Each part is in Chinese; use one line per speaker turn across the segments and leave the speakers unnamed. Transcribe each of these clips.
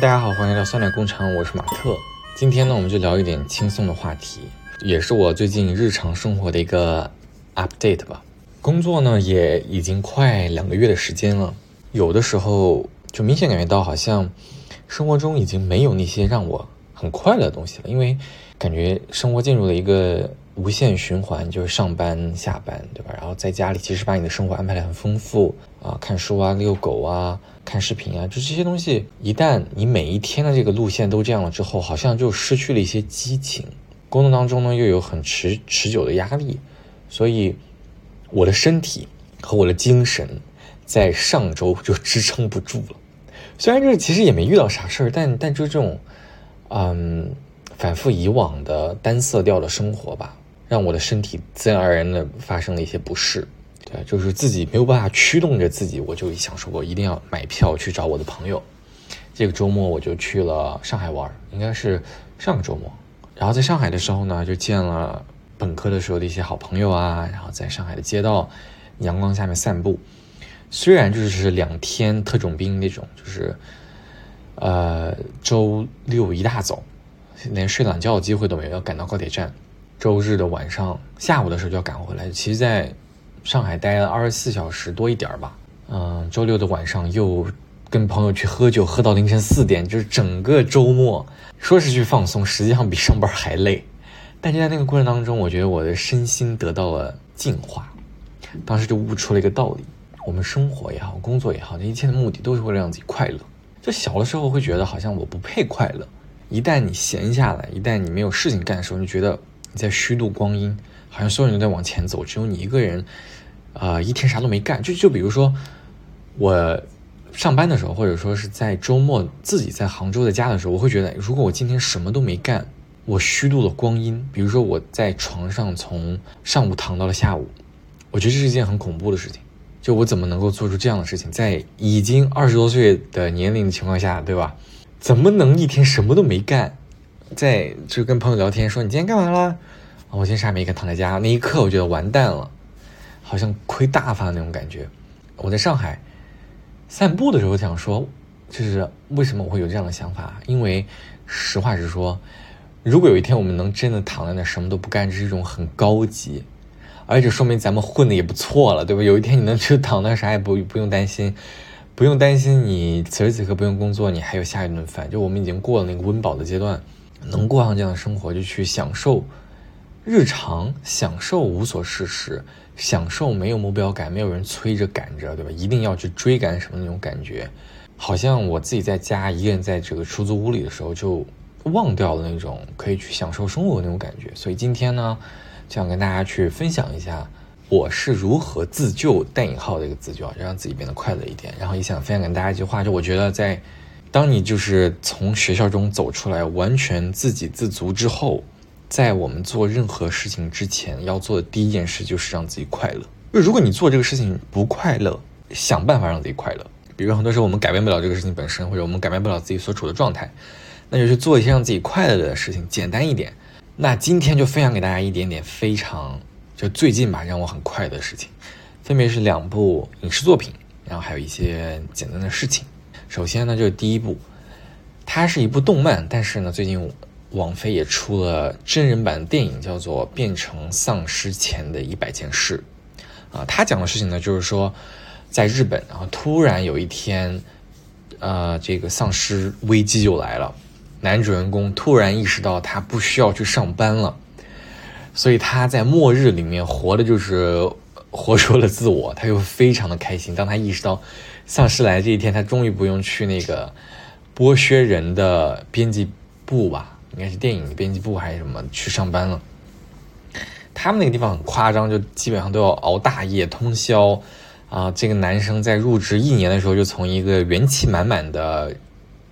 大家好，欢迎来到酸奶工厂，我是马特。今天呢，我们就聊一点轻松的话题，也是我最近日常生活的一个 update 吧。工作呢，也已经快两个月的时间了，有的时候就明显感觉到，好像生活中已经没有那些让我很快乐的东西了，因为感觉生活进入了一个无限循环，就是上班下班，对吧？然后在家里，其实把你的生活安排的很丰富啊，看书啊，遛狗啊。看视频啊，就这些东西，一旦你每一天的这个路线都这样了之后，好像就失去了一些激情。工作当中呢，又有很持持久的压力，所以我的身体和我的精神在上周就支撑不住了。虽然这其实也没遇到啥事儿，但但就这种，嗯，反复以往的单色调的生活吧，让我的身体自然而然的发生了一些不适。对，就是自己没有办法驱动着自己，我就想说，我一定要买票去找我的朋友。这个周末我就去了上海玩，应该是上个周末。然后在上海的时候呢，就见了本科的时候的一些好朋友啊，然后在上海的街道阳光下面散步。虽然就是两天特种兵那种，就是呃周六一大早连睡懒觉的机会都没有，要赶到高铁站。周日的晚上下午的时候就要赶回来。其实，在上海待了二十四小时多一点儿吧，嗯，周六的晚上又跟朋友去喝酒，喝到凌晨四点，就是整个周末说是去放松，实际上比上班还累。但就在那个过程当中，我觉得我的身心得到了净化。当时就悟出了一个道理：我们生活也好，工作也好，那一切的目的都是为了让自己快乐。就小的时候会觉得好像我不配快乐，一旦你闲下来，一旦你没有事情干的时候，你觉得你在虚度光阴。好像所有人都在往前走，只有你一个人，啊，一天啥都没干。就就比如说，我上班的时候，或者说是在周末自己在杭州的家的时候，我会觉得，如果我今天什么都没干，我虚度了光阴。比如说我在床上从上午躺到了下午，我觉得这是一件很恐怖的事情。就我怎么能够做出这样的事情，在已经二十多岁的年龄的情况下，对吧？怎么能一天什么都没干，在就跟朋友聊天说你今天干嘛了？我今天啥也没干，躺在家那一刻，我觉得完蛋了，好像亏大发那种感觉。我在上海散步的时候想说，就是为什么我会有这样的想法？因为实话实说，如果有一天我们能真的躺在那什么都不干，这是一种很高级，而且说明咱们混的也不错了，对吧？有一天你能就躺那啥也不不用担心，不用担心你此时此刻不用工作，你还有下一顿饭。就我们已经过了那个温饱的阶段，能过上这样的生活，就去享受。日常享受无所事事，享受没有目标感，没有人催着赶着，对吧？一定要去追赶什么那种感觉，好像我自己在家一个人在这个出租屋里的时候，就忘掉了那种可以去享受生活的那种感觉。所以今天呢，就想跟大家去分享一下我是如何自救（带引号的一个自救），让自己变得快乐一点。然后也想分享给大家一句话，就我觉得在当你就是从学校中走出来，完全自给自足之后。在我们做任何事情之前，要做的第一件事就是让自己快乐。就如果你做这个事情不快乐，想办法让自己快乐。比如很多时候我们改变不了这个事情本身，或者我们改变不了自己所处的状态，那就去做一些让自己快乐的事情，简单一点。那今天就分享给大家一点点非常就最近吧让我很快乐的事情，分别是两部影视作品，然后还有一些简单的事情。首先呢，就是第一部，它是一部动漫，但是呢，最近。王菲也出了真人版电影，叫做《变成丧尸前的一百件事》，啊，他讲的事情呢，就是说，在日本，然后突然有一天，呃，这个丧尸危机就来了，男主人公突然意识到他不需要去上班了，所以他在末日里面活的就是活出了自我，他又非常的开心。当他意识到丧尸来这一天，他终于不用去那个剥削人的编辑部吧。应该是电影编辑部还是什么去上班了？他们那个地方很夸张，就基本上都要熬大夜通宵啊。这个男生在入职一年的时候，就从一个元气满满的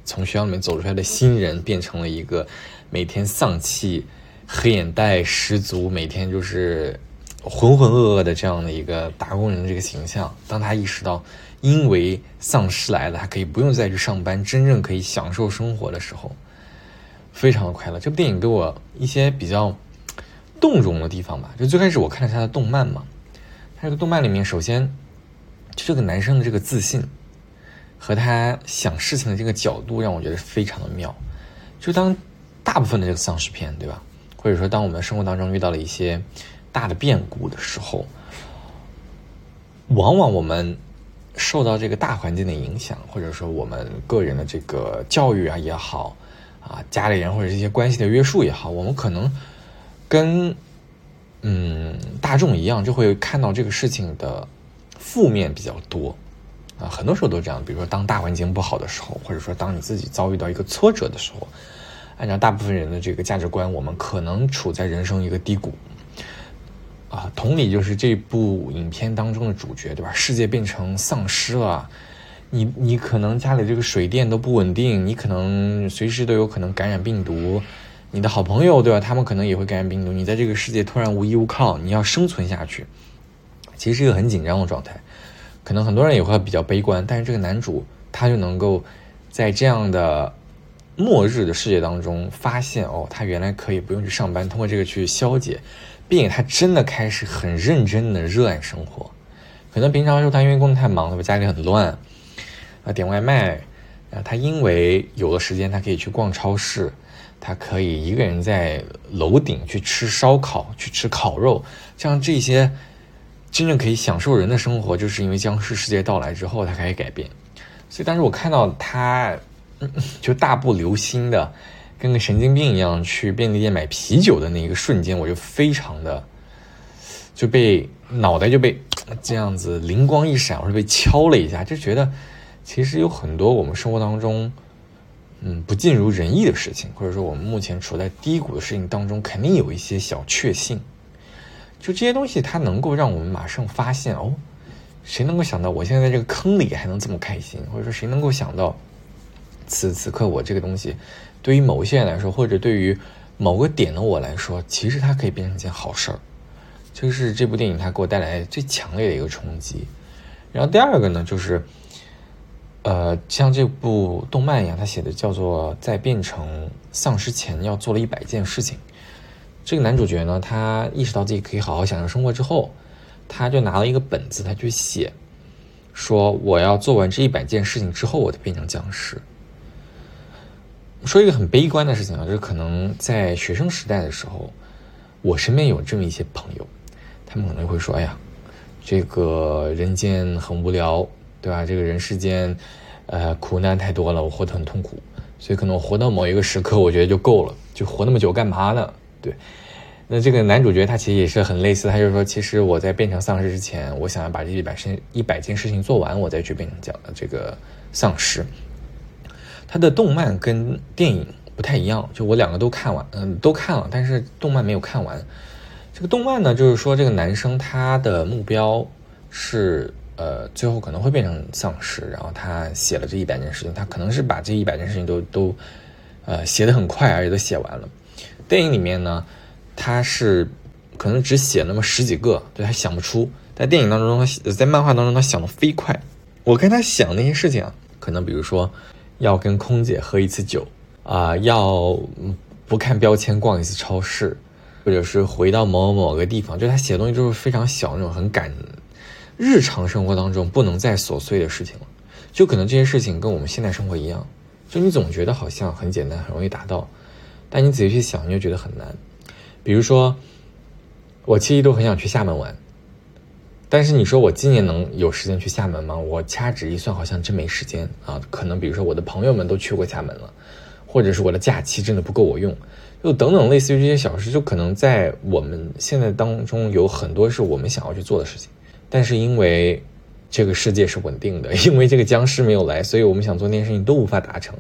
从学校里面走出来的新人，变成了一个每天丧气、黑眼袋十足、每天就是浑浑噩噩的这样的一个打工人这个形象。当他意识到因为丧尸来了，他可以不用再去上班，真正可以享受生活的时候。非常的快乐。这部电影给我一些比较动容的地方吧。就最开始我看了他的动漫嘛，他这个动漫里面，首先就这个男生的这个自信和他想事情的这个角度让我觉得非常的妙。就当大部分的这个丧尸片，对吧？或者说当我们生活当中遇到了一些大的变故的时候，往往我们受到这个大环境的影响，或者说我们个人的这个教育啊也好，啊家里人或者这些关系的约束也好，我们可能跟嗯大众一样，就会看到这个事情的负面比较多啊，很多时候都这样。比如说，当大环境不好的时候，或者说当你自己遭遇到一个挫折的时候，按照大部分人的这个价值观，我们可能处在人生一个低谷。啊，同理就是这部影片当中的主角，对吧？世界变成丧尸了，你你可能家里这个水电都不稳定，你可能随时都有可能感染病毒，你的好朋友，对吧？他们可能也会感染病毒，你在这个世界突然无依无靠，你要生存下去，其实是一个很紧张的状态。可能很多人也会比较悲观，但是这个男主他就能够在这样的末日的世界当中发现，哦，他原来可以不用去上班，通过这个去消解。并且他真的开始很认真的热爱生活，可能平常时候他因为工作太忙了，家里很乱，啊点外卖，啊他因为有了时间，他可以去逛超市，他可以一个人在楼顶去吃烧烤，去吃烤肉，像这些真正可以享受人的生活，就是因为僵尸世界到来之后，他开始改变。所以当时我看到他就大步流星的。跟个神经病一样去便利店买啤酒的那一个瞬间，我就非常的就被脑袋就被 这样子灵光一闪，或者被敲了一下，就觉得其实有很多我们生活当中嗯不尽如人意的事情，或者说我们目前处在低谷的事情当中，肯定有一些小确幸。就这些东西，它能够让我们马上发现哦，谁能够想到我现在在这个坑里还能这么开心，或者说谁能够想到此此刻我这个东西。对于某一些人来说，或者对于某个点的我来说，其实它可以变成一件好事儿。这是这部电影它给我带来最强烈的一个冲击。然后第二个呢，就是，呃，像这部动漫一样，它写的叫做在变成丧尸前要做了一百件事情。这个男主角呢，他意识到自己可以好好享受生活之后，他就拿了一个本子，他去写，说我要做完这一百件事情之后，我才变成僵尸。说一个很悲观的事情啊，就是可能在学生时代的时候，我身边有这么一些朋友，他们可能会说：“哎呀，这个人间很无聊，对吧？这个人世间，呃，苦难太多了，我活得很痛苦，所以可能我活到某一个时刻，我觉得就够了，就活那么久干嘛呢？对。那这个男主角他其实也是很类似，他就说，其实我在变成丧尸之前，我想要把这一百事一百件事情做完，我再去变成讲这个丧尸。他的动漫跟电影不太一样，就我两个都看完，嗯，都看了，但是动漫没有看完。这个动漫呢，就是说这个男生他的目标是，呃，最后可能会变成丧尸，然后他写了这一百件事情，他可能是把这一百件事情都都，呃，写的很快，而且都写完了。电影里面呢，他是可能只写那么十几个，对他想不出。在电影当中，他在漫画当中，他想的飞快。我跟他想那些事情啊，可能比如说。要跟空姐喝一次酒啊，要不看标签逛一次超市，或者是回到某某某个地方，就他写的东西就是非常小那种，很赶日常生活当中不能再琐碎的事情了。就可能这些事情跟我们现在生活一样，就你总觉得好像很简单，很容易达到，但你仔细去想，你就觉得很难。比如说，我七夕都很想去厦门玩。但是你说我今年能有时间去厦门吗？我掐指一算，好像真没时间啊。可能比如说我的朋友们都去过厦门了，或者是我的假期真的不够我用，就等等类似于这些小事，就可能在我们现在当中有很多是我们想要去做的事情。但是因为这个世界是稳定的，因为这个僵尸没有来，所以我们想做那件事情都无法达成。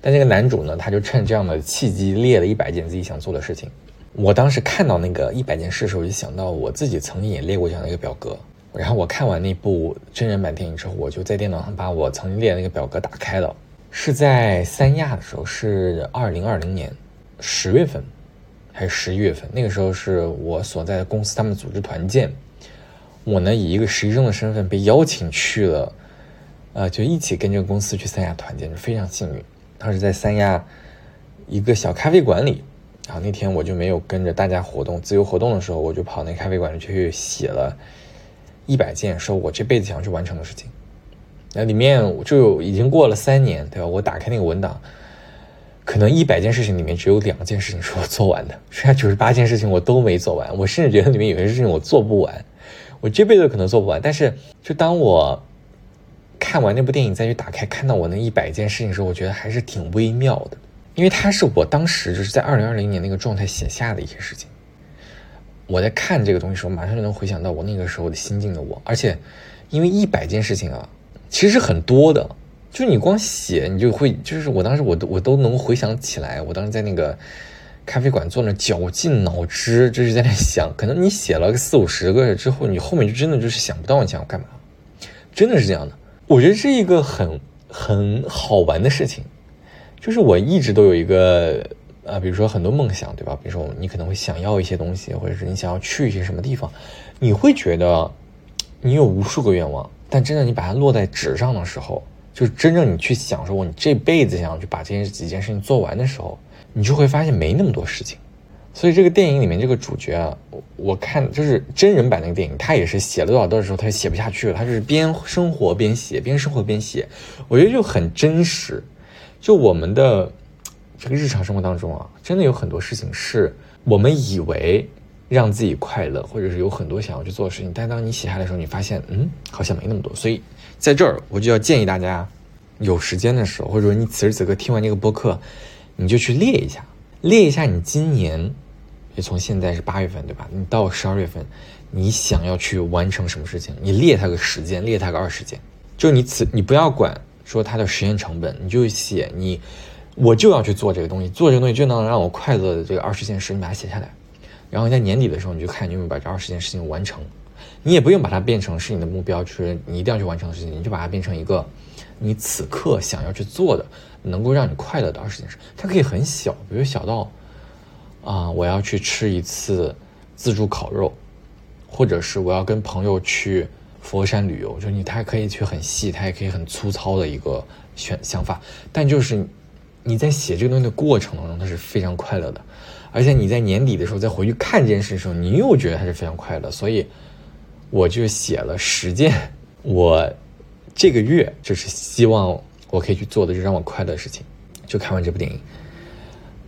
但这个男主呢，他就趁这样的契机列了一百件自己想做的事情。我当时看到那个一百件事的时候，就想到我自己曾经也列过这样的一个表格。然后我看完那部真人版电影之后，我就在电脑上把我曾经列的那个表格打开了。是在三亚的时候，是二零二零年十月份还是十一月份？那个时候是我所在的公司他们组织团建，我呢以一个实习生的身份被邀请去了，呃，就一起跟这个公司去三亚团建，就非常幸运。当时在三亚一个小咖啡馆里。然后那天我就没有跟着大家活动，自由活动的时候，我就跑那咖啡馆里去写了一百件说我这辈子想要去完成的事情。那里面就已经过了三年，对吧？我打开那个文档，可能一百件事情里面只有两件事情是我做完的，剩下九十八件事情我都没做完。我甚至觉得里面有些事情我做不完，我这辈子可能做不完。但是，就当我看完那部电影再去打开看到我那一百件事情的时候，我觉得还是挺微妙的，因为它是我当时就是在二零二零年那个状态写下的一些事情。我在看这个东西时候，马上就能回想到我那个时候的心境的我，而且因为一百件事情啊。其实很多的，就你光写，你就会，就是我当时我都我都能回想起来，我当时在那个咖啡馆坐那绞尽脑汁，就是在那想，可能你写了个四五十个之后，你后面就真的就是想不到你想要干嘛，真的是这样的。我觉得是一个很很好玩的事情，就是我一直都有一个呃，比如说很多梦想，对吧？比如说你可能会想要一些东西，或者是你想要去一些什么地方，你会觉得你有无数个愿望。但真的，你把它落在纸上的时候，就是真正你去想说，我你这辈子想要去把这件几件事情做完的时候，你就会发现没那么多事情。所以这个电影里面这个主角啊，我看就是真人版那个电影，他也是写了多少段的时候，他就写不下去了，他就是边生活边写，边生活边写，我觉得就很真实。就我们的这个日常生活当中啊，真的有很多事情是我们以为。让自己快乐，或者是有很多想要去做的事情，但当你写下来的时候，你发现，嗯，好像没那么多。所以，在这儿我就要建议大家，有时间的时候，或者说你此时此刻听完这个播客，你就去列一下，列一下你今年，也从现在是八月份，对吧？你到十二月份，你想要去完成什么事情？你列它个时间，列它个二十件。就你此，你不要管说它的实验成本，你就写你，我就要去做这个东西，做这个东西就能让我快乐的这个二十件事，你把它写下来。然后在年底的时候，你就看你有没有把这二十件事情完成。你也不用把它变成是你的目标，就是你一定要去完成的事情，你就把它变成一个你此刻想要去做的，能够让你快乐的二十件事。它可以很小，比如小到啊，我要去吃一次自助烤肉，或者是我要跟朋友去佛山旅游。就是你，它可以去很细，它也可以很粗糙的一个选想法。但就是你在写这个东西的过程当中，它是非常快乐的。而且你在年底的时候再回去看这件事的时候，你又觉得它是非常快乐，所以我就写了十件我这个月就是希望我可以去做的，就让我快乐的事情。就看完这部电影，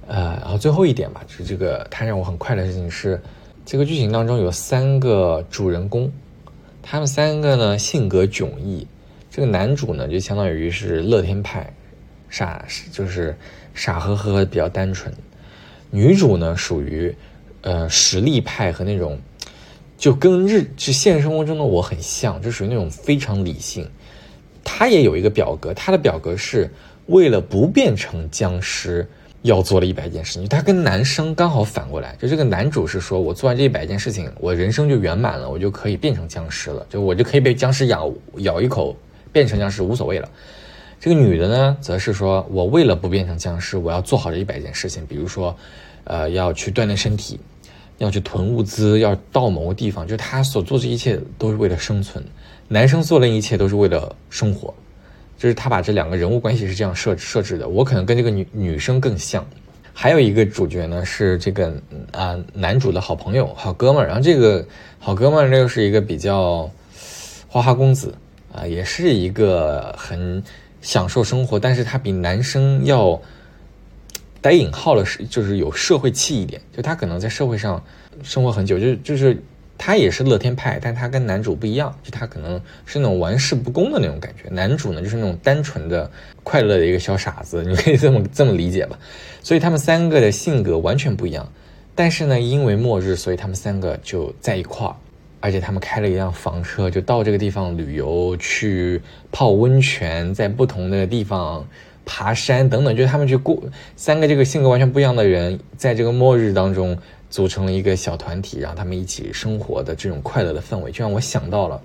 呃，然后最后一点吧，就是这个它让我很快乐的事情是，这个剧情当中有三个主人公，他们三个呢性格迥异。这个男主呢就相当于是乐天派，傻就是傻呵呵比较单纯。女主呢，属于，呃，实力派和那种，就跟日就现实生活中的我很像，就属于那种非常理性。她也有一个表格，她的表格是为了不变成僵尸，要做了一百件事情。他跟男生刚好反过来，就这个男主是说我做完这一百件事情，我人生就圆满了，我就可以变成僵尸了，就我就可以被僵尸咬咬一口变成僵尸无所谓了。这个女的呢，则是说，我为了不变成僵尸，我要做好这一百件事情，比如说，呃，要去锻炼身体，要去囤物资，要到某个地方，就她所做这一切都是为了生存。男生做的一切都是为了生活，就是他把这两个人物关系是这样设设置的。我可能跟这个女女生更像。还有一个主角呢，是这个啊男主的好朋友、好哥们儿，然后这个好哥们儿又是一个比较花花公子啊，也是一个很。享受生活，但是他比男生要带引号的是，就是有社会气一点。就他可能在社会上生活很久，就就是他也是乐天派，但他跟男主不一样，就他可能是那种玩世不恭的那种感觉。男主呢，就是那种单纯的快乐的一个小傻子，你可以这么这么理解吧。所以他们三个的性格完全不一样，但是呢，因为末日，所以他们三个就在一块儿。而且他们开了一辆房车，就到这个地方旅游，去泡温泉，在不同的地方爬山等等。就是他们去过三个这个性格完全不一样的人，在这个末日当中组成了一个小团体，让他们一起生活的这种快乐的氛围，就让我想到了，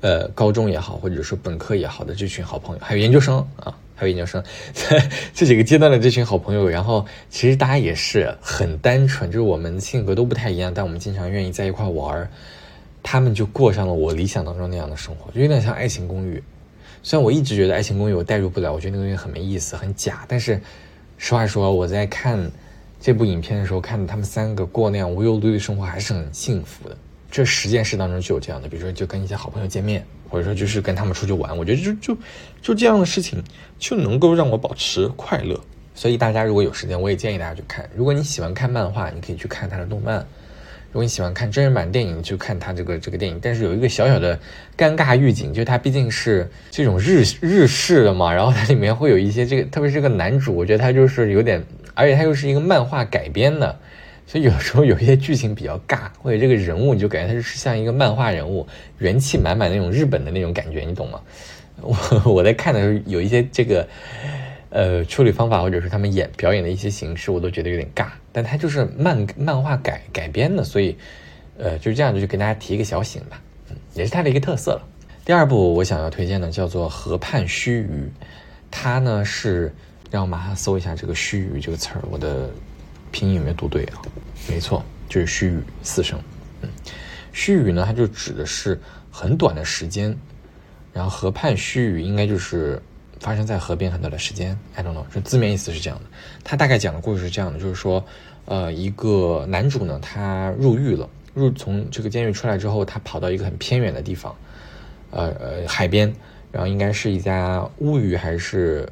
呃，高中也好，或者说本科也好的这群好朋友，还有研究生啊，还有研究生在 这几个阶段的这群好朋友。然后其实大家也是很单纯，就是我们性格都不太一样，但我们经常愿意在一块玩。他们就过上了我理想当中那样的生活，就有点像《爱情公寓》。虽然我一直觉得《爱情公寓》我代入不了，我觉得那个东西很没意思、很假。但是，实话说，我在看这部影片的时候，看他们三个过那样无忧无虑的生活，还是很幸福的。这十件事当中就有这样的，比如说就跟一些好朋友见面，或者说就是跟他们出去玩，我觉得就就就这样的事情就能够让我保持快乐。所以大家如果有时间，我也建议大家去看。如果你喜欢看漫画，你可以去看他的动漫；如果你喜欢看真人版电影，就看他这个这个电影。但是有一个小小的尴尬预警，就是它毕竟是这种日日式的嘛，然后它里面会有一些这个，特别是这个男主，我觉得他就是有点，而且它又是一个漫画改编的。所以有时候有一些剧情比较尬，或者这个人物你就感觉他是像一个漫画人物，元气满满那种日本的那种感觉，你懂吗？我我在看的时候有一些这个呃处理方法，或者是他们演表演的一些形式，我都觉得有点尬。但他就是漫漫画改改编的，所以呃就是这样，就给大家提一个小醒吧，嗯，也是它的一个特色了。第二部我想要推荐的叫做《河畔须臾》，它呢是让我马上搜一下这个“须臾”这个词儿，我的。拼音有没有读对啊？没错，就是须臾四声。嗯，须臾呢，它就指的是很短的时间。然后河畔须臾应该就是发生在河边很短的时间。I don't know，这字面意思是这样的。他大概讲的故事是这样的，就是说，呃，一个男主呢，他入狱了，入从这个监狱出来之后，他跑到一个很偏远的地方，呃呃，海边，然后应该是一家乌鱼还是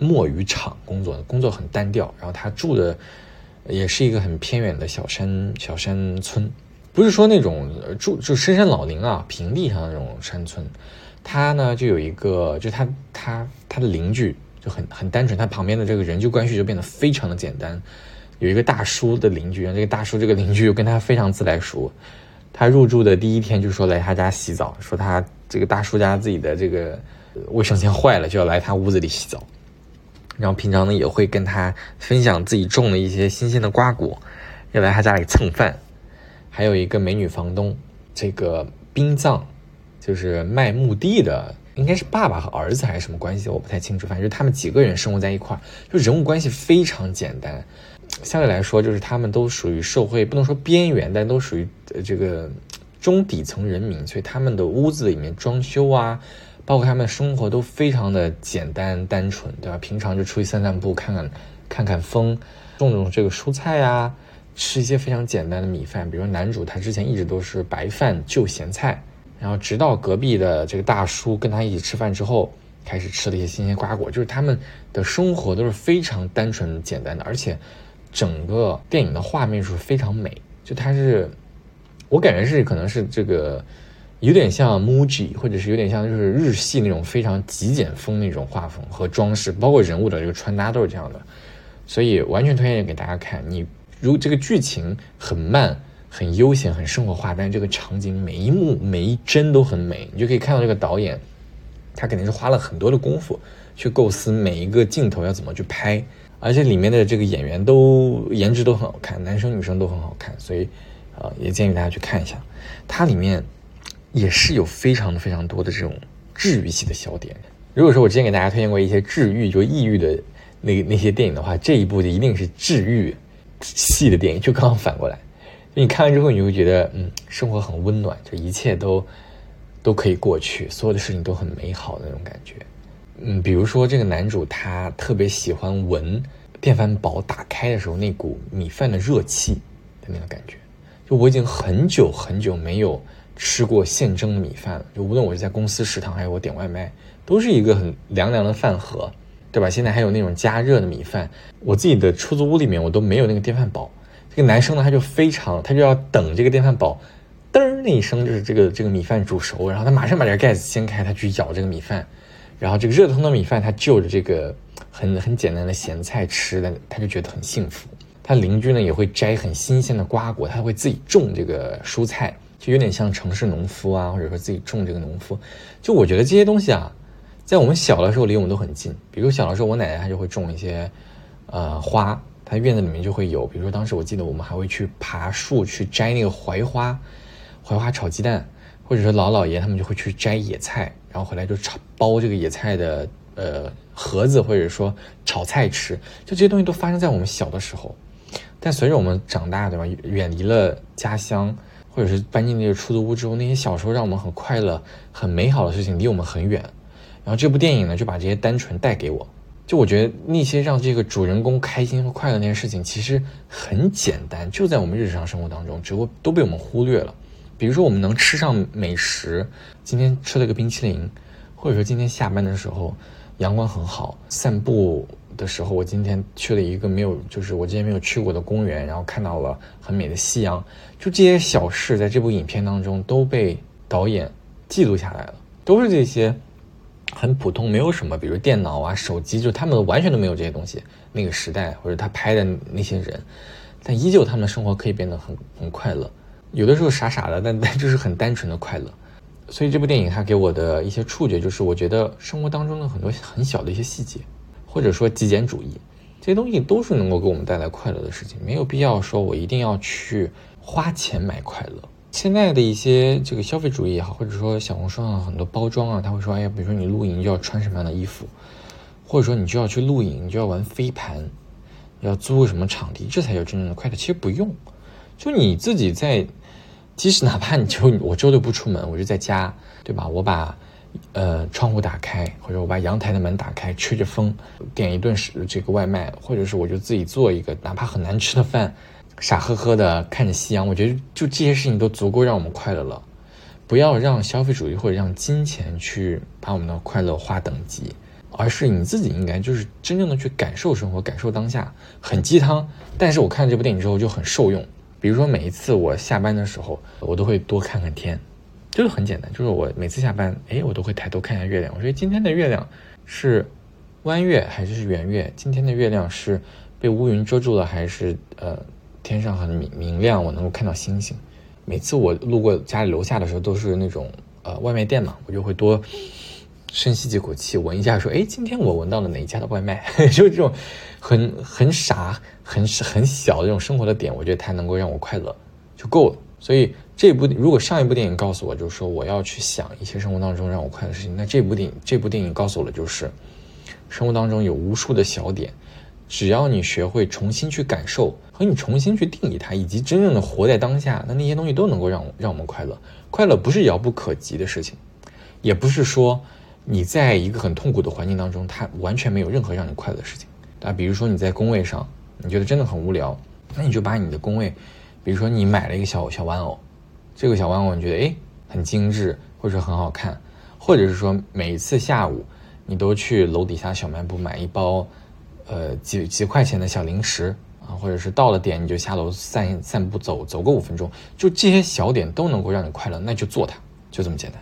墨鱼厂工作的，工作很单调。然后他住的。也是一个很偏远的小山小山村，不是说那种住就深山老林啊，平地上的那种山村。他呢就有一个，就他他他的邻居就很很单纯，他旁边的这个人际关系就变得非常的简单。有一个大叔的邻居，这个大叔这个邻居又跟他非常自来熟。他入住的第一天就说来他家洗澡，说他这个大叔家自己的这个卫生间坏了，就要来他屋子里洗澡。然后平常呢也会跟他分享自己种的一些新鲜的瓜果，要来他家里蹭饭。还有一个美女房东，这个殡葬就是卖墓地的，应该是爸爸和儿子还是什么关系，我不太清楚。反正就他们几个人生活在一块儿，就人物关系非常简单。相对来说，就是他们都属于社会不能说边缘，但都属于这个中底层人民，所以他们的屋子里面装修啊。包括他们的生活都非常的简单单纯，对吧？平常就出去散散步，看看看看风，种种这个蔬菜呀，吃一些非常简单的米饭。比如男主他之前一直都是白饭就咸菜，然后直到隔壁的这个大叔跟他一起吃饭之后，开始吃了一些新鲜瓜果。就是他们的生活都是非常单纯简单的，而且整个电影的画面是非常美。就它是，我感觉是可能是这个。有点像 MUJI，或者是有点像就是日系那种非常极简风那种画风和装饰，包括人物的这个穿搭都是这样的，所以完全推荐给大家看。你如这个剧情很慢、很悠闲、很生活化，但是这个场景每一幕每一帧都很美，你就可以看到这个导演他肯定是花了很多的功夫去构思每一个镜头要怎么去拍，而且里面的这个演员都颜值都很好看，男生女生都很好看，所以呃也建议大家去看一下，它里面。也是有非常非常多的这种治愈系的小点。如果说我之前给大家推荐过一些治愈就抑郁的那那些电影的话，这一部就一定是治愈系的电影，就刚好反过来。你看完之后，你会觉得，嗯，生活很温暖，就一切都都可以过去，所有的事情都很美好的那种感觉。嗯，比如说这个男主他特别喜欢闻电饭煲打开的时候那股米饭的热气的那个感觉。就我已经很久很久没有。吃过现蒸的米饭，就无论我是在公司食堂，还是我点外卖，都是一个很凉凉的饭盒，对吧？现在还有那种加热的米饭，我自己的出租屋里面我都没有那个电饭煲。这个男生呢，他就非常，他就要等这个电饭煲，噔儿那一声，就是这个这个米饭煮熟，然后他马上把这个盖子掀开，他去舀这个米饭，然后这个热腾腾的米饭，他就着这个很很简单的咸菜吃的，他就觉得很幸福。他邻居呢也会摘很新鲜的瓜果，他会自己种这个蔬菜。就有点像城市农夫啊，或者说自己种这个农夫。就我觉得这些东西啊，在我们小的时候离我们都很近。比如小的时候，我奶奶她就会种一些，呃，花，她院子里面就会有。比如说当时我记得我们还会去爬树去摘那个槐花，槐花炒鸡蛋，或者说老姥爷他们就会去摘野菜，然后回来就炒包这个野菜的呃盒子，或者说炒菜吃。就这些东西都发生在我们小的时候，但随着我们长大，对吧？远离了家乡。或者是搬进那个出租屋之后，那些小时候让我们很快乐、很美好的事情离我们很远。然后这部电影呢，就把这些单纯带给我。就我觉得那些让这个主人公开心和快乐那些事情，其实很简单，就在我们日常生活当中，只不过都被我们忽略了。比如说我们能吃上美食，今天吃了个冰淇淋，或者说今天下班的时候阳光很好，散步的时候我今天去了一个没有就是我之前没有去过的公园，然后看到了很美的夕阳，就这些小事在这部影片当中都被导演记录下来了，都是这些很普通，没有什么，比如电脑啊、手机，就他们完全都没有这些东西，那个时代或者他拍的那些人，但依旧他们的生活可以变得很很快乐。有的时候傻傻的，但但就是很单纯的快乐，所以这部电影它给我的一些触觉就是，我觉得生活当中的很多很小的一些细节，或者说极简主义，这些东西都是能够给我们带来快乐的事情，没有必要说我一定要去花钱买快乐。现在的一些这个消费主义也好，或者说小红书上很多包装啊，他会说，哎呀，比如说你露营就要穿什么样的衣服，或者说你就要去露营，你就要玩飞盘，要租什么场地，这才叫真正的快乐。其实不用，就你自己在。即使哪怕你就我周六不出门，我就在家，对吧？我把，呃，窗户打开，或者我把阳台的门打开，吹着风，点一顿是这个外卖，或者是我就自己做一个哪怕很难吃的饭，傻呵呵的看着夕阳，我觉得就这些事情都足够让我们快乐了。不要让消费主义或者让金钱去把我们的快乐划等级，而是你自己应该就是真正的去感受生活，感受当下。很鸡汤，但是我看了这部电影之后就很受用。比如说，每一次我下班的时候，我都会多看看天，就是很简单，就是我每次下班，哎，我都会抬头看一下月亮。我说今天的月亮是弯月还是圆月？今天的月亮是被乌云遮住了，还是呃天上很明明亮，我能够看到星星？每次我路过家里楼下的时候，都是那种呃外卖店嘛，我就会多深吸几口气，闻一下，说，哎，今天我闻到了哪一家的外卖？就是这种很很傻。很很小的这种生活的点，我觉得它能够让我快乐就够了。所以这部如果上一部电影告诉我，就是说我要去想一些生活当中让我快乐的事情，那这部电影这部电影告诉我的就是，生活当中有无数的小点，只要你学会重新去感受和你重新去定义它，以及真正的活在当下，那那些东西都能够让我让我们快乐。快乐不是遥不可及的事情，也不是说你在一个很痛苦的环境当中，它完全没有任何让你快乐的事情啊。比如说你在工位上。你觉得真的很无聊，那你就把你的工位，比如说你买了一个小小玩偶，这个小玩偶你觉得诶很精致或者说很好看，或者是说每一次下午你都去楼底下小卖部买一包，呃几几块钱的小零食啊，或者是到了点你就下楼散散步走走个五分钟，就这些小点都能够让你快乐，那就做它，就这么简单。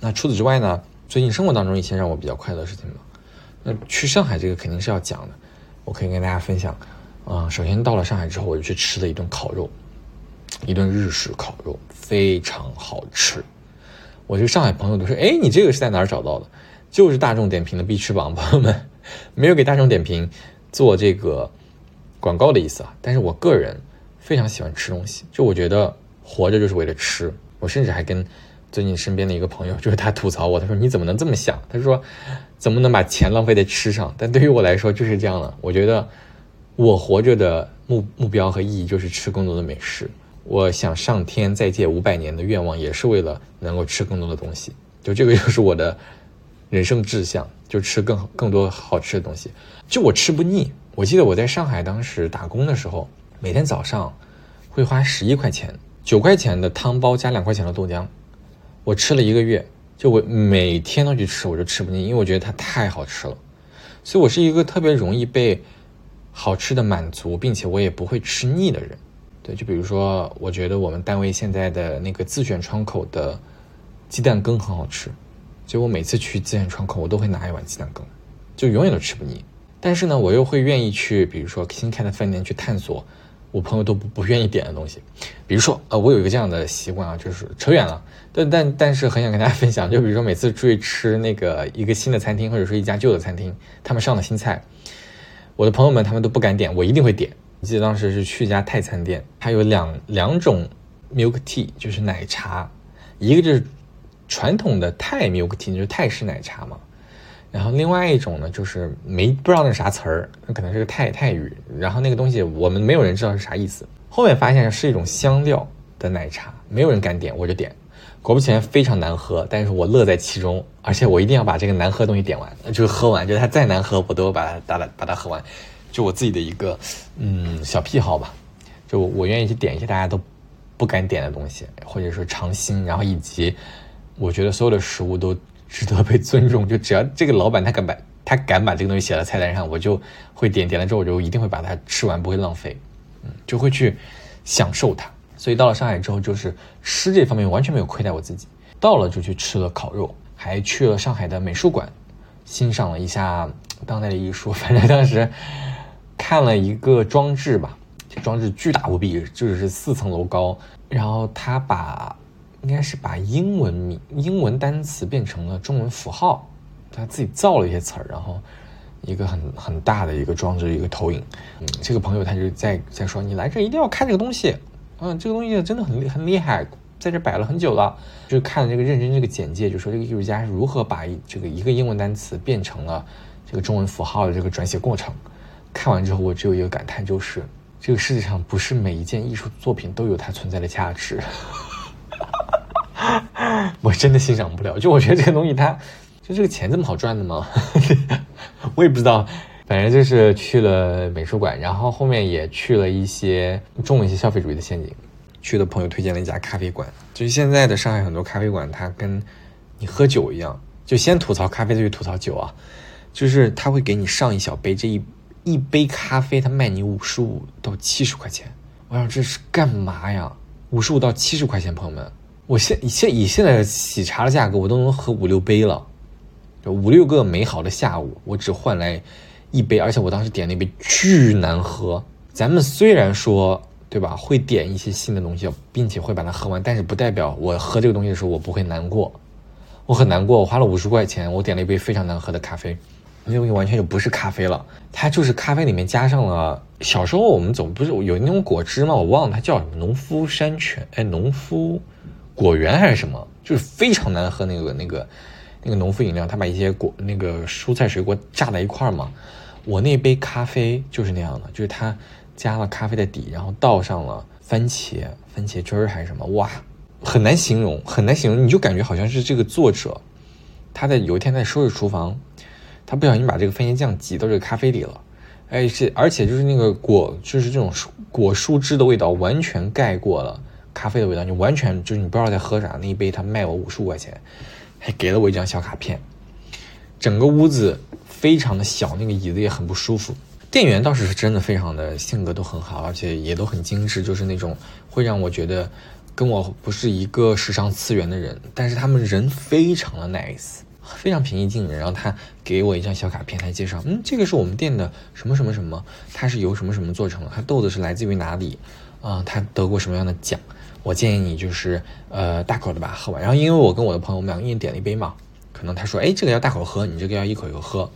那除此之外呢，最近生活当中一些让我比较快乐的事情吧，那去上海这个肯定是要讲的，我可以跟大家分享。啊，首先到了上海之后，我就去吃了一顿烤肉，一顿日式烤肉，非常好吃。我这个上海朋友都说：“哎，你这个是在哪儿找到的？”就是大众点评的必吃榜，朋友们，没有给大众点评做这个广告的意思啊。但是我个人非常喜欢吃东西，就我觉得活着就是为了吃。我甚至还跟最近身边的一个朋友，就是他吐槽我，他说：“你怎么能这么想？”他说：“怎么能把钱浪费在吃上？”但对于我来说就是这样的，我觉得。我活着的目目标和意义就是吃更多的美食。我想上天再借五百年的愿望，也是为了能够吃更多的东西。就这个就是我的人生志向，就吃更更多好吃的东西。就我吃不腻。我记得我在上海当时打工的时候，每天早上会花十一块钱，九块钱的汤包加两块钱的豆浆，我吃了一个月。就我每天都去吃，我就吃不腻，因为我觉得它太好吃了。所以我是一个特别容易被。好吃的满足，并且我也不会吃腻的人，对，就比如说，我觉得我们单位现在的那个自选窗口的鸡蛋羹很好吃，所以我每次去自选窗口，我都会拿一碗鸡蛋羹，就永远都吃不腻。但是呢，我又会愿意去，比如说新开的饭店去探索我朋友都不不愿意点的东西，比如说，呃，我有一个这样的习惯啊，就是扯远了，但但但是很想跟大家 分享，就比如说每次出去吃那个一个新的餐厅，或者说一家旧的餐厅，他们上的新菜。我的朋友们他们都不敢点，我一定会点。记得当时是去一家泰餐店，它有两两种 milk tea，就是奶茶，一个就是传统的泰 milk tea，就是泰式奶茶嘛。然后另外一种呢，就是没不知道那是啥词儿，那可能是个泰泰语。然后那个东西我们没有人知道是啥意思。后面发现是一种香料的奶茶，没有人敢点，我就点。果不其然，非常难喝，但是我乐在其中，而且我一定要把这个难喝的东西点完，就是喝完，就是它再难喝，我都把它把它把它喝完，就我自己的一个嗯小癖好吧，就我愿意去点一些大家都不敢点的东西，或者说尝新，然后以及我觉得所有的食物都值得被尊重。就只要这个老板他敢把他敢把这个东西写在菜单上，我就会点。点了之后我就一定会把它吃完，不会浪费。嗯，就会去享受它。所以到了上海之后，就是吃这方面完全没有亏待我自己。到了就去吃了烤肉，还去了上海的美术馆，欣赏了一下当代的艺术。反正当时看了一个装置吧。这装置巨大无比，就是四层楼高。然后他把，应该是把英文名、英文单词变成了中文符号，他自己造了一些词儿。然后一个很很大的一个装置，一个投影。嗯，这个朋友他就在在说：“你来这一定要看这个东西，嗯，这个东西真的很很厉害，在这摆了很久了。”就看这个认真这个简介，就说这个艺术家是如何把这个一个英文单词变成了这个中文符号的这个转写过程。看完之后，我只有一个感叹，就是。这个世界上不是每一件艺术作品都有它存在的价值，我真的欣赏不了。就我觉得这个东西，它就这个钱这么好赚的吗？我也不知道。反正就是去了美术馆，然后后面也去了一些中了一些消费主义的陷阱。去的朋友推荐了一家咖啡馆，就是现在的上海很多咖啡馆，它跟你喝酒一样，就先吐槽咖啡，再去吐槽酒啊。就是他会给你上一小杯这一。一杯咖啡，他卖你五十五到七十块钱，我想这是干嘛呀？五十五到七十块钱，朋友们，我现现以现在喜茶的价格，我都能喝五六杯了，就五六个美好的下午，我只换来一杯，而且我当时点那杯巨难喝。咱们虽然说对吧，会点一些新的东西，并且会把它喝完，但是不代表我喝这个东西的时候我不会难过，我很难过，我花了五十块钱，我点了一杯非常难喝的咖啡。那东西完全就不是咖啡了，它就是咖啡里面加上了小时候我们总不是有那种果汁吗？我忘了它叫什么，农夫山泉，哎，农夫果园还是什么，就是非常难喝那个那个那个农夫饮料，他把一些果那个蔬菜水果榨在一块儿嘛。我那杯咖啡就是那样的，就是它加了咖啡的底，然后倒上了番茄番茄汁儿还是什么，哇，很难形容，很难形容，你就感觉好像是这个作者他在有一天在收拾厨房。他不小心把这个番茄酱挤到这个咖啡里了，哎，是而且就是那个果，就是这种果蔬汁的味道，完全盖过了咖啡的味道，你完全就是你不知道在喝啥。那一杯他卖我五十五块钱，还给了我一张小卡片。整个屋子非常的小，那个椅子也很不舒服。店员倒是真的非常的性格都很好，而且也都很精致，就是那种会让我觉得跟我不是一个时尚次元的人，但是他们人非常的 nice。非常平易近人，然后他给我一张小卡片，他介绍，嗯，这个是我们店的什么什么什么，它是由什么什么做成的，它豆子是来自于哪里，啊，它得过什么样的奖？我建议你就是呃大口的把它喝完。然后因为我跟我的朋友，我们两个一人点了一杯嘛，可能他说，哎，这个要大口喝，你这个要一口一口喝。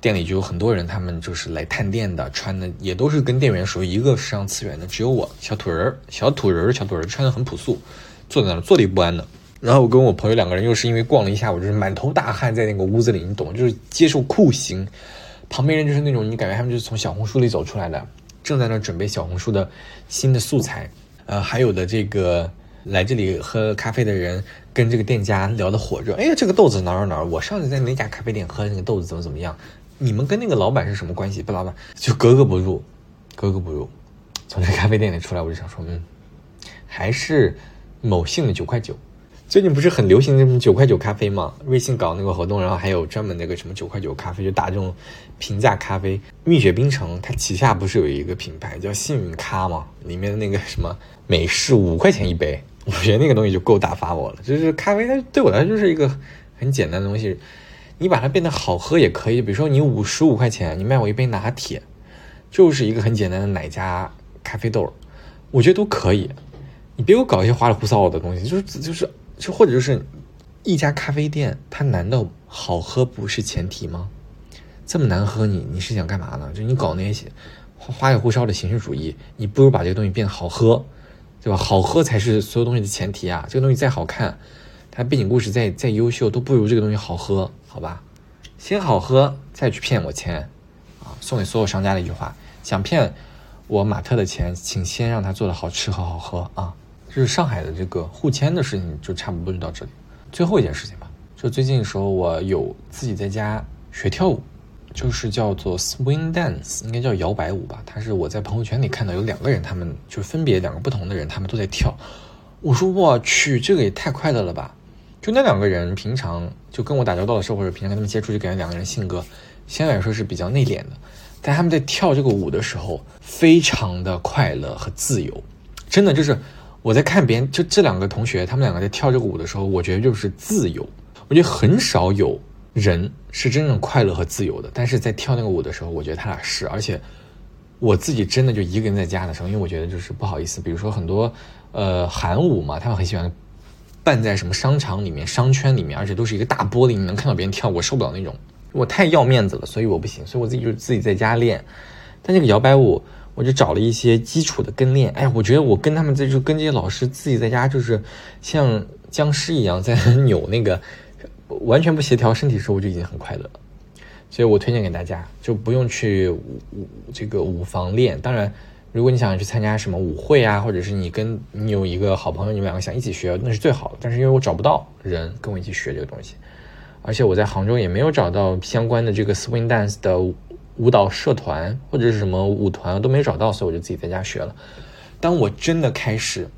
店里就有很多人，他们就是来探店的，穿的也都是跟店员属于一个时尚次元的，只有我小土人儿，小土人儿，小土人儿穿的很朴素，坐在那坐立不安的。然后我跟我朋友两个人又是因为逛了一下午，就是满头大汗，在那个屋子里，你懂，就是接受酷刑。旁边人就是那种你感觉他们就是从小红书里走出来的，正在那准备小红书的新的素材。呃，还有的这个来这里喝咖啡的人跟这个店家聊得火热。哎呀，这个豆子哪儿哪儿，我上次在哪家咖啡店喝那个豆子怎么怎么样？你们跟那个老板是什么关系？不，老板就格格不入，格格不入。从这咖啡店里出来，我就想说，嗯，还是某信的九块九。最近不是很流行那种九块九咖啡吗？瑞幸搞那个活动，然后还有专门那个什么九块九咖啡，就打这种平价咖啡。蜜雪冰城它旗下不是有一个品牌叫幸运咖吗？里面的那个什么美式五块钱一杯，我觉得那个东西就够打发我了。就是咖啡，它对我来说就是一个很简单的东西，你把它变得好喝也可以。比如说你五十五块钱，你卖我一杯拿铁，就是一个很简单的奶加咖啡豆，我觉得都可以。你别给我搞一些花里胡哨的东西，就是就是。就或者就是，一家咖啡店，它难道好喝不是前提吗？这么难喝，你你是想干嘛呢？就你搞那些花里胡哨的形式主义，你不如把这个东西变得好喝，对吧？好喝才是所有东西的前提啊！这个东西再好看，它背景故事再再优秀，都不如这个东西好喝，好吧？先好喝，再去骗我钱，啊！送给所有商家的一句话：想骗我马特的钱，请先让他做的好吃和好喝啊！就是上海的这个互签的事情，就差不多就到这里。最后一件事情吧，就最近的时候，我有自己在家学跳舞，就是叫做 swing dance，应该叫摇摆舞吧。它是我在朋友圈里看到有两个人，他们就分别两个不同的人，他们都在跳。我说我去，这个也太快乐了吧！就那两个人平常就跟我打交道的时候，或者平常跟他们接触，就感觉两个人性格相对来说是比较内敛的，但他们在跳这个舞的时候，非常的快乐和自由，真的就是我在看别人，就这两个同学，他们两个在跳这个舞的时候，我觉得就是自由。我觉得很少有人是真正快乐和自由的，但是在跳那个舞的时候，我觉得他俩是，而且我自己真的就一个人在家的时候，因为我觉得就是不好意思，比如说很多。呃，韩舞嘛，他们很喜欢办在什么商场里面、商圈里面，而且都是一个大玻璃，你能看到别人跳，我受不了那种，我太要面子了，所以我不行，所以我自己就自己在家练。但这个摇摆舞，我就找了一些基础的跟练。哎，我觉得我跟他们在就跟这些老师自己在家就是像僵尸一样在 扭那个，完全不协调身体的时候，我就已经很快乐了。所以我推荐给大家，就不用去舞这个舞房练。当然。如果你想去参加什么舞会啊，或者是你跟你有一个好朋友，你们两个想一起学，那是最好的。但是因为我找不到人跟我一起学这个东西，而且我在杭州也没有找到相关的这个 swing dance 的舞蹈社团或者是什么舞团都没找到，所以我就自己在家学了。当我真的开始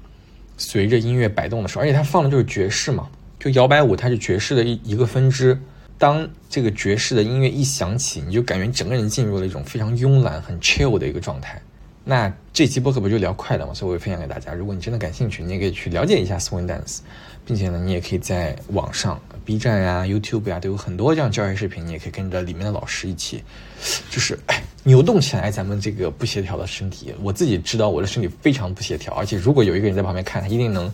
随着音乐摆动的时候，而且它放的就是爵士嘛，就摇摆舞它是爵士的一一个分支。当这个爵士的音乐一响起，你就感觉整个人进入了一种非常慵懒、很 chill 的一个状态。那这期播客不就聊快乐嘛？所以我会分享给大家。如果你真的感兴趣，你也可以去了解一下 swing dance，并且呢，你也可以在网上 B 站呀、YouTube 呀都有很多这样教学视频，你也可以跟着里面的老师一起，就是哎扭动起来咱们这个不协调的身体。我自己知道我的身体非常不协调，而且如果有一个人在旁边看，他一定能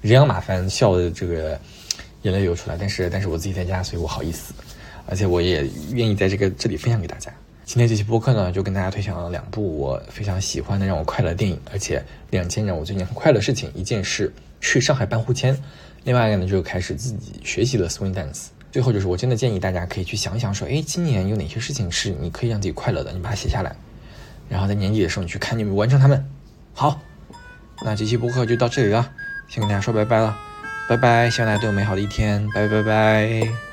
人仰马翻，笑的这个眼泪流出来。但是，但是我自己在家，所以我好意思，而且我也愿意在这个这里分享给大家。今天这期播客呢，就跟大家推荐了两部我非常喜欢的让我快乐电影，而且两件让我最近很快乐的事情，一件是去上海办护签，另外一个呢就开始自己学习了 swing dance。最后就是我真的建议大家可以去想一想，说，哎，今年有哪些事情是你可以让自己快乐的，你把它写下来，然后在年底的时候你去看你有没有完成它们。好，那这期播客就到这里了，先跟大家说拜拜了，拜拜，希望大家都有美好的一天，拜拜拜